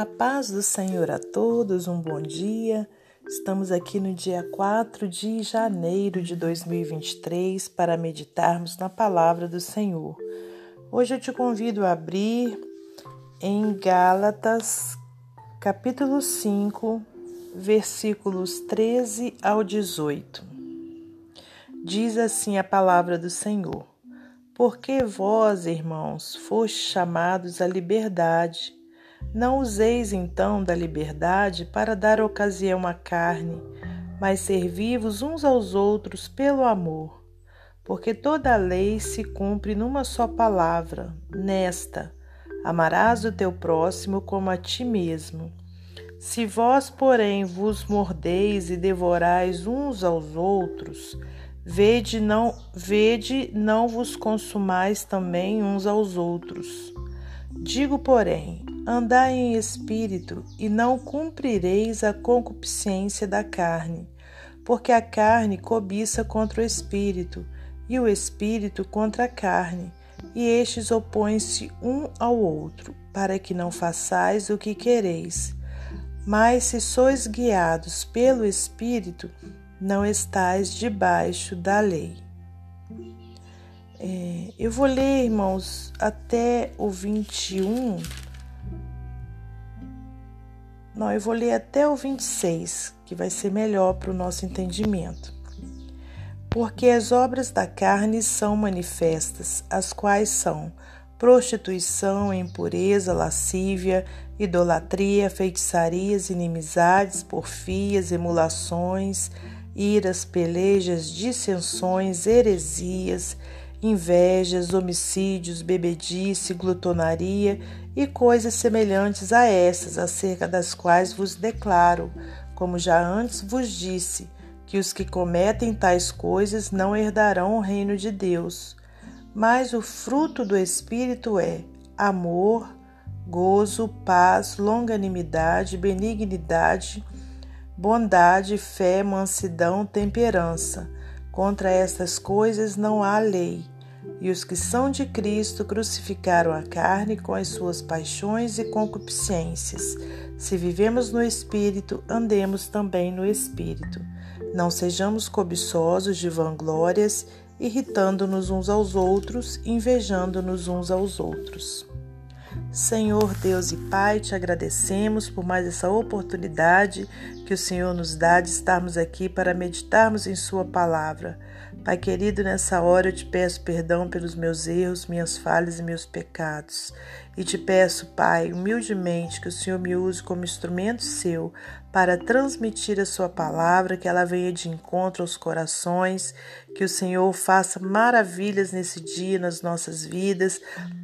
A paz do Senhor a todos, um bom dia. Estamos aqui no dia 4 de janeiro de 2023 para meditarmos na palavra do Senhor. Hoje eu te convido a abrir em Gálatas, capítulo 5, versículos 13 ao 18. Diz assim a palavra do Senhor: Porque vós, irmãos, fostes chamados à liberdade, não useis então da liberdade para dar ocasião à carne, mas servi-vos uns aos outros pelo amor. Porque toda a lei se cumpre numa só palavra, nesta: amarás o teu próximo como a ti mesmo. Se vós, porém, vos mordeis e devorais uns aos outros, vede não, vede não vos consumais também uns aos outros. Digo, porém, Andai em espírito e não cumprireis a concupiscência da carne, porque a carne cobiça contra o espírito, e o espírito contra a carne, e estes opõem-se um ao outro, para que não façais o que quereis. Mas se sois guiados pelo espírito, não estais debaixo da lei. É, eu vou ler, irmãos, até o 21 não, eu vou ler até o 26, que vai ser melhor para o nosso entendimento. Porque as obras da carne são manifestas, as quais são prostituição, impureza, lascívia, idolatria, feitiçarias, inimizades, porfias, emulações, iras, pelejas, dissensões, heresias, invejas, homicídios, bebedice, glutonaria e coisas semelhantes a essas, acerca das quais vos declaro, como já antes vos disse, que os que cometem tais coisas não herdarão o reino de Deus. Mas o fruto do Espírito é amor, gozo, paz, longanimidade, benignidade, bondade, fé, mansidão, temperança. Contra estas coisas não há lei. E os que são de Cristo crucificaram a carne com as suas paixões e concupiscências. Se vivemos no Espírito, andemos também no Espírito. Não sejamos cobiçosos de vanglórias, irritando-nos uns aos outros, invejando-nos uns aos outros. Senhor Deus e Pai, te agradecemos por mais essa oportunidade que o Senhor nos dá de estarmos aqui para meditarmos em Sua palavra. Pai querido, nessa hora eu te peço perdão pelos meus erros, minhas falhas e meus pecados. E te peço, Pai, humildemente, que o Senhor me use como instrumento seu para transmitir a sua palavra, que ela venha de encontro aos corações, que o Senhor faça maravilhas nesse dia nas nossas vidas,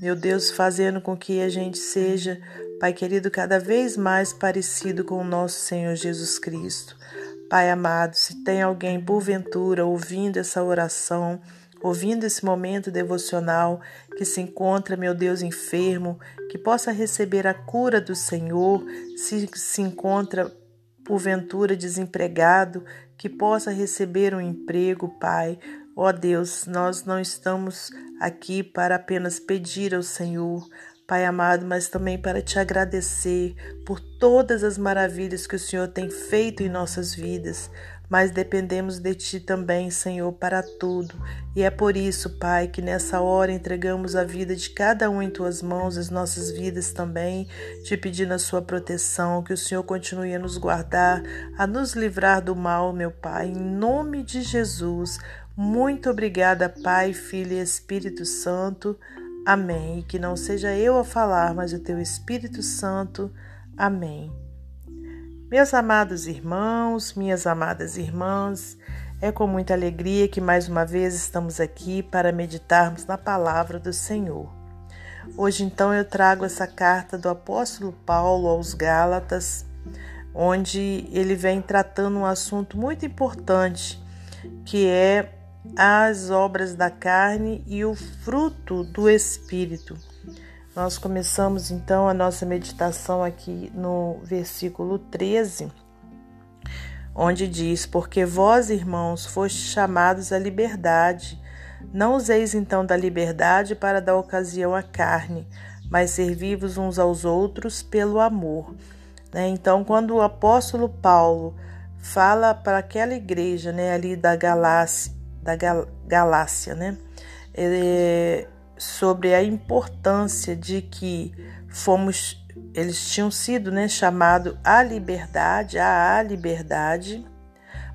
meu Deus, fazendo com que a gente seja, Pai querido, cada vez mais parecido com o nosso Senhor Jesus Cristo. Pai amado, se tem alguém porventura ouvindo essa oração, ouvindo esse momento devocional, que se encontra, meu Deus, enfermo, que possa receber a cura do Senhor, se se encontra porventura desempregado, que possa receber um emprego, Pai. Ó oh Deus, nós não estamos aqui para apenas pedir ao Senhor, Pai amado, mas também para te agradecer por todas as maravilhas que o Senhor tem feito em nossas vidas. Mas dependemos de Ti também, Senhor, para tudo. E é por isso, Pai, que nessa hora entregamos a vida de cada um em Tuas mãos, as nossas vidas também, te pedindo a Sua proteção, que o Senhor continue a nos guardar, a nos livrar do mal, meu Pai, em nome de Jesus. Muito obrigada, Pai, Filho e Espírito Santo. Amém. Que não seja eu a falar, mas o teu Espírito Santo. Amém. Meus amados irmãos, minhas amadas irmãs, é com muita alegria que mais uma vez estamos aqui para meditarmos na palavra do Senhor. Hoje, então, eu trago essa carta do apóstolo Paulo aos Gálatas, onde ele vem tratando um assunto muito importante, que é as obras da carne e o fruto do Espírito. Nós começamos então a nossa meditação aqui no versículo 13, onde diz: Porque vós, irmãos, fostes chamados à liberdade. Não useis então da liberdade para dar ocasião à carne, mas servi-vos uns aos outros pelo amor. Né? Então, quando o apóstolo Paulo fala para aquela igreja né, ali da Galácia, da Gal Galácia, né, é, sobre a importância de que fomos, eles tinham sido né, chamados à liberdade, à liberdade,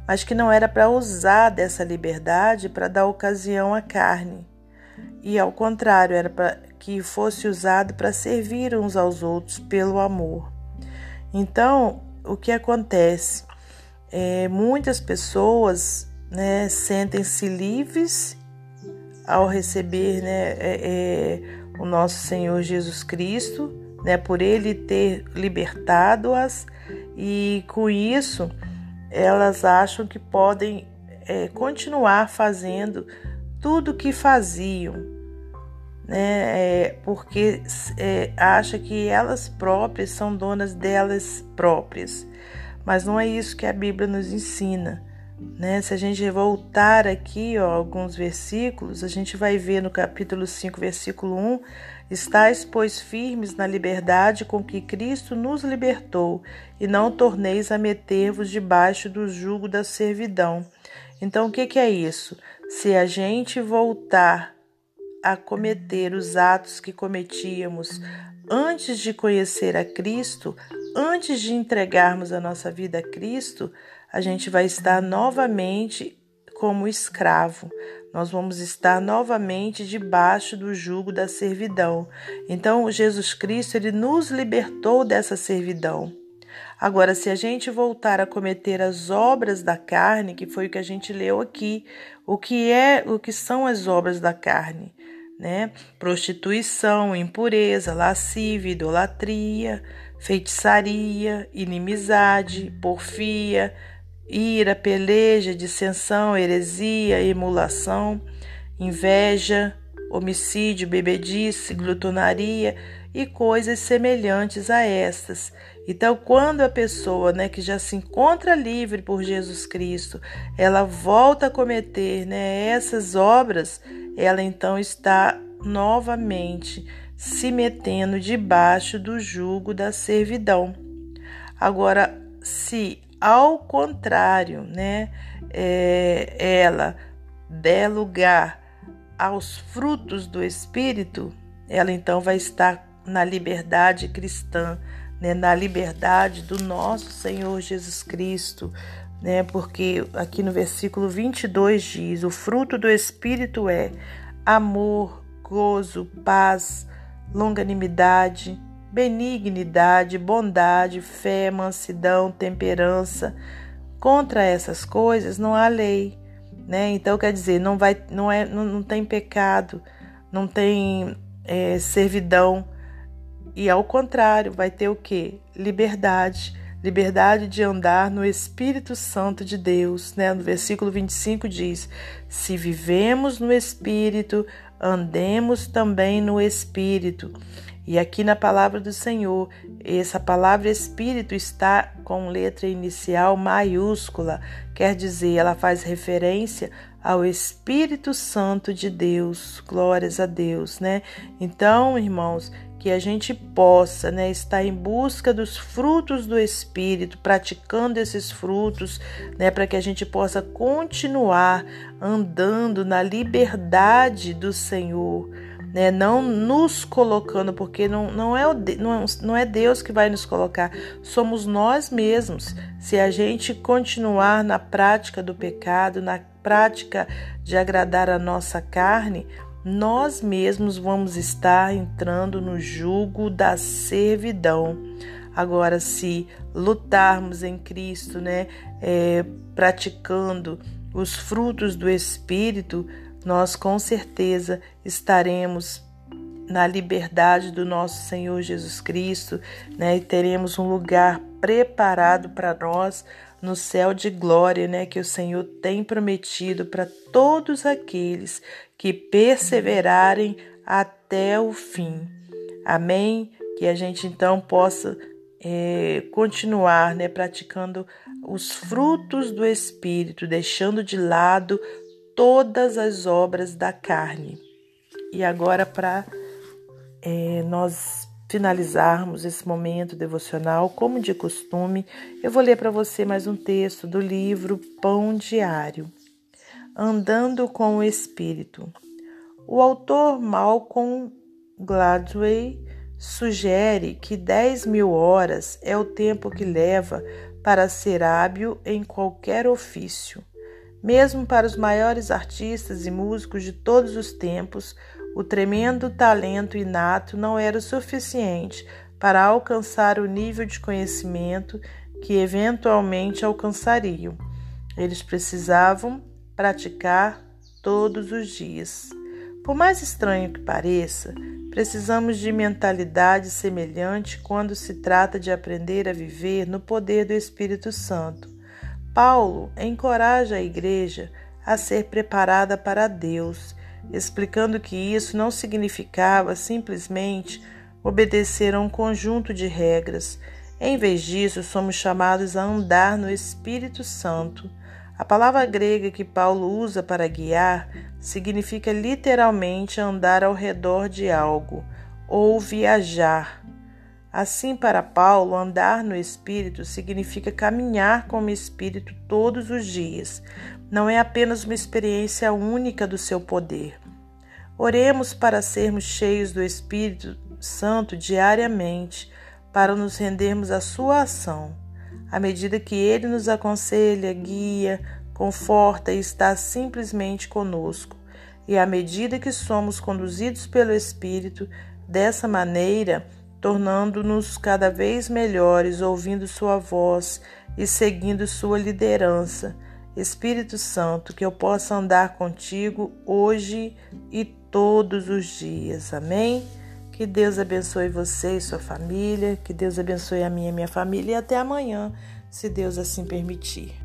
mas que não era para usar dessa liberdade para dar ocasião à carne. E ao contrário, era para que fosse usado para servir uns aos outros pelo amor. Então, o que acontece? É, muitas pessoas né, sentem-se livres ao receber né, é, é, o nosso Senhor Jesus Cristo, né, por Ele ter libertado-as, e com isso elas acham que podem é, continuar fazendo tudo o que faziam, né? É, porque é, acha que elas próprias são donas delas próprias. Mas não é isso que a Bíblia nos ensina. Né? Se a gente voltar aqui ó, alguns versículos, a gente vai ver no capítulo 5, versículo 1: Estais, pois, firmes na liberdade com que Cristo nos libertou, e não torneis a meter-vos debaixo do jugo da servidão. Então, o que, que é isso? Se a gente voltar a cometer os atos que cometíamos antes de conhecer a Cristo, antes de entregarmos a nossa vida a Cristo, a gente vai estar novamente como escravo. Nós vamos estar novamente debaixo do jugo da servidão. Então, Jesus Cristo, ele nos libertou dessa servidão. Agora, se a gente voltar a cometer as obras da carne, que foi o que a gente leu aqui, o que é, o que são as obras da carne, né? Prostituição, impureza, lascívia, idolatria, feitiçaria, inimizade, porfia, ira, peleja, dissensão, heresia, emulação, inveja, homicídio, bebedice, glutonaria e coisas semelhantes a estas. Então, quando a pessoa, né, que já se encontra livre por Jesus Cristo, ela volta a cometer, né, essas obras, ela então está novamente se metendo debaixo do jugo da servidão. Agora, se ao contrário, né, é, ela der lugar aos frutos do Espírito, ela então vai estar na liberdade cristã, né, na liberdade do nosso Senhor Jesus Cristo, né, porque aqui no versículo 22 diz: o fruto do Espírito é amor, gozo, paz, longanimidade, benignidade, bondade, fé, mansidão, temperança. Contra essas coisas não há lei, né? Então quer dizer, não vai, não é, não, não tem pecado, não tem é, servidão e ao contrário vai ter o que? Liberdade, liberdade de andar no Espírito Santo de Deus, né? No versículo 25 diz: se vivemos no Espírito, andemos também no Espírito. E aqui na palavra do Senhor, essa palavra Espírito está com letra inicial maiúscula, quer dizer, ela faz referência ao Espírito Santo de Deus. Glórias a Deus, né? Então, irmãos, que a gente possa né, estar em busca dos frutos do Espírito, praticando esses frutos, né, para que a gente possa continuar andando na liberdade do Senhor né? Não nos colocando, porque não, não, é o, não, não é Deus que vai nos colocar, somos nós mesmos. Se a gente continuar na prática do pecado, na prática de agradar a nossa carne, nós mesmos vamos estar entrando no jugo da servidão. Agora, se lutarmos em Cristo, né, é, praticando os frutos do Espírito, nós com certeza estaremos na liberdade do nosso Senhor Jesus Cristo, né? E teremos um lugar preparado para nós no céu de glória, né? Que o Senhor tem prometido para todos aqueles que perseverarem até o fim. Amém? Que a gente então possa é, continuar, né? Praticando os frutos do Espírito, deixando de lado todas as obras da carne. E agora, para é, nós finalizarmos esse momento devocional, como de costume, eu vou ler para você mais um texto do livro Pão Diário. Andando com o Espírito. O autor Malcolm Gladwell sugere que 10 mil horas é o tempo que leva para ser hábil em qualquer ofício. Mesmo para os maiores artistas e músicos de todos os tempos, o tremendo talento inato não era o suficiente para alcançar o nível de conhecimento que eventualmente alcançariam. Eles precisavam praticar todos os dias. Por mais estranho que pareça, precisamos de mentalidade semelhante quando se trata de aprender a viver no poder do Espírito Santo. Paulo encoraja a igreja a ser preparada para Deus explicando que isso não significava simplesmente obedecer a um conjunto de regras. Em vez disso, somos chamados a andar no Espírito Santo. A palavra grega que Paulo usa para guiar significa literalmente andar ao redor de algo ou viajar. Assim, para Paulo, andar no Espírito significa caminhar com o Espírito todos os dias. Não é apenas uma experiência única do seu poder. Oremos para sermos cheios do Espírito Santo diariamente, para nos rendermos à Sua ação. À medida que Ele nos aconselha, guia, conforta e está simplesmente conosco, e à medida que somos conduzidos pelo Espírito, dessa maneira, tornando-nos cada vez melhores, ouvindo Sua voz e seguindo Sua liderança. Espírito Santo, que eu possa andar contigo hoje e todos os dias. Amém? Que Deus abençoe você e sua família, que Deus abençoe a minha e minha família e até amanhã, se Deus assim permitir.